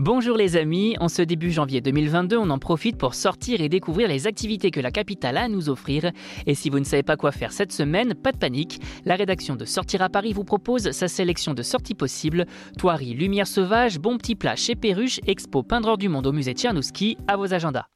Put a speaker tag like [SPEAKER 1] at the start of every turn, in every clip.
[SPEAKER 1] Bonjour les amis, en ce début janvier 2022, on en profite pour sortir et découvrir les activités que la capitale a à nous offrir. Et si vous ne savez pas quoi faire cette semaine, pas de panique, la rédaction de Sortir à Paris vous propose sa sélection de sorties possibles. Toirie, lumière sauvage, bon petit plat chez Perruche, expo peindre du monde au musée Tchernouski, à vos agendas.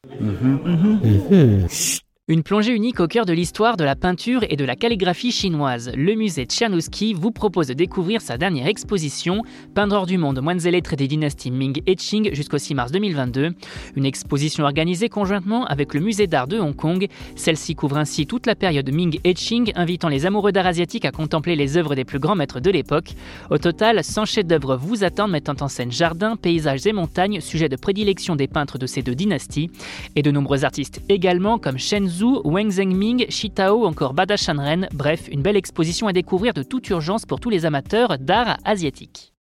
[SPEAKER 1] Une plongée unique au cœur de l'histoire de la peinture et de la calligraphie chinoise. Le musée Tchernouski vous propose de découvrir sa dernière exposition, Peindre du monde, moines et des dynasties Ming et Qing jusqu'au 6 mars 2022. Une exposition organisée conjointement avec le musée d'art de Hong Kong. Celle-ci couvre ainsi toute la période Ming et Qing, invitant les amoureux d'art asiatique à contempler les œuvres des plus grands maîtres de l'époque. Au total, 100 chefs-d'œuvre vous attendent mettant en scène jardins, paysages et montagnes, sujet de prédilection des peintres de ces deux dynasties. Et de nombreux artistes également, comme Shen Zhu, Wang Zhengming, Shitao, encore Bada Shanren, bref, une belle exposition à découvrir de toute urgence pour tous les amateurs d'art asiatique.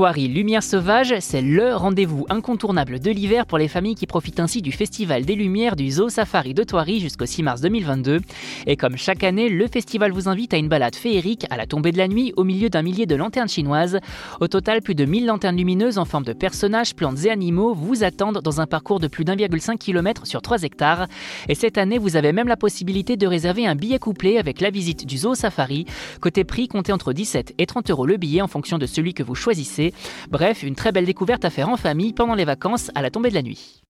[SPEAKER 1] Toiri Lumière Sauvage, c'est le rendez-vous incontournable de l'hiver pour les familles qui profitent ainsi du Festival des Lumières du Zoo Safari de Toiri jusqu'au 6 mars 2022. Et comme chaque année, le festival vous invite à une balade féerique à la tombée de la nuit au milieu d'un millier de lanternes chinoises. Au total, plus de 1000 lanternes lumineuses en forme de personnages, plantes et animaux vous attendent dans un parcours de plus d'1,5 km sur 3 hectares. Et cette année, vous avez même la possibilité de réserver un billet couplé avec la visite du Zoo Safari. Côté prix, comptez entre 17 et 30 euros le billet en fonction de celui que vous choisissez. Bref, une très belle découverte à faire en famille pendant les vacances à la tombée de la nuit.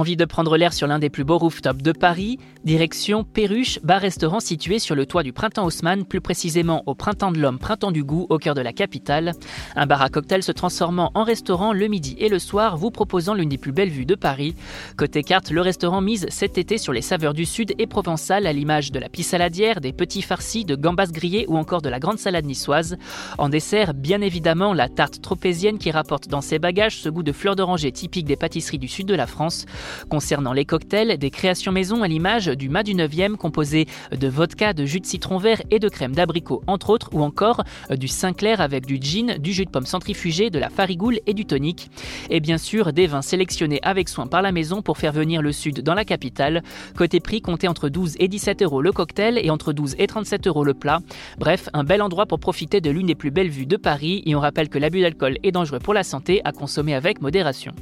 [SPEAKER 1] Envie de prendre l'air sur l'un des plus beaux rooftops de Paris? Direction Perruche, bar-restaurant situé sur le toit du Printemps Haussmann, plus précisément au Printemps de l'Homme, Printemps du Goût, au cœur de la capitale. Un bar à cocktail se transformant en restaurant le midi et le soir, vous proposant l'une des plus belles vues de Paris. Côté carte, le restaurant mise cet été sur les saveurs du sud et provençal à l'image de la pisse saladière, des petits farcis, de gambas grillées ou encore de la grande salade niçoise. En dessert, bien évidemment, la tarte tropézienne qui rapporte dans ses bagages ce goût de fleurs d'oranger typique des pâtisseries du sud de la France. Concernant les cocktails, des créations maison à l'image du mât du 9e composé de vodka, de jus de citron vert et de crème d'abricot entre autres, ou encore euh, du Sinclair avec du gin, du jus de pomme centrifugé, de la farigoule et du tonic. Et bien sûr, des vins sélectionnés avec soin par la maison pour faire venir le sud dans la capitale. Côté prix, comptez entre 12 et 17 euros le cocktail et entre 12 et 37 euros le plat. Bref, un bel endroit pour profiter de l'une des plus belles vues de Paris et on rappelle que l'abus d'alcool est dangereux pour la santé à consommer avec modération.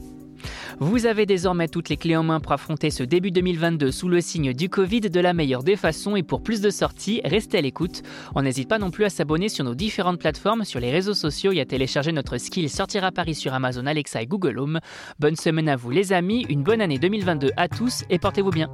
[SPEAKER 1] Vous avez désormais toutes les clés en main pour affronter ce début 2022 sous le signe du Covid de la meilleure des façons et pour plus de sorties, restez à l'écoute. On n'hésite pas non plus à s'abonner sur nos différentes plateformes, sur les réseaux sociaux et à télécharger notre skill Sortir à Paris sur Amazon Alexa et Google Home. Bonne semaine à vous les amis, une bonne année 2022 à tous et portez-vous bien.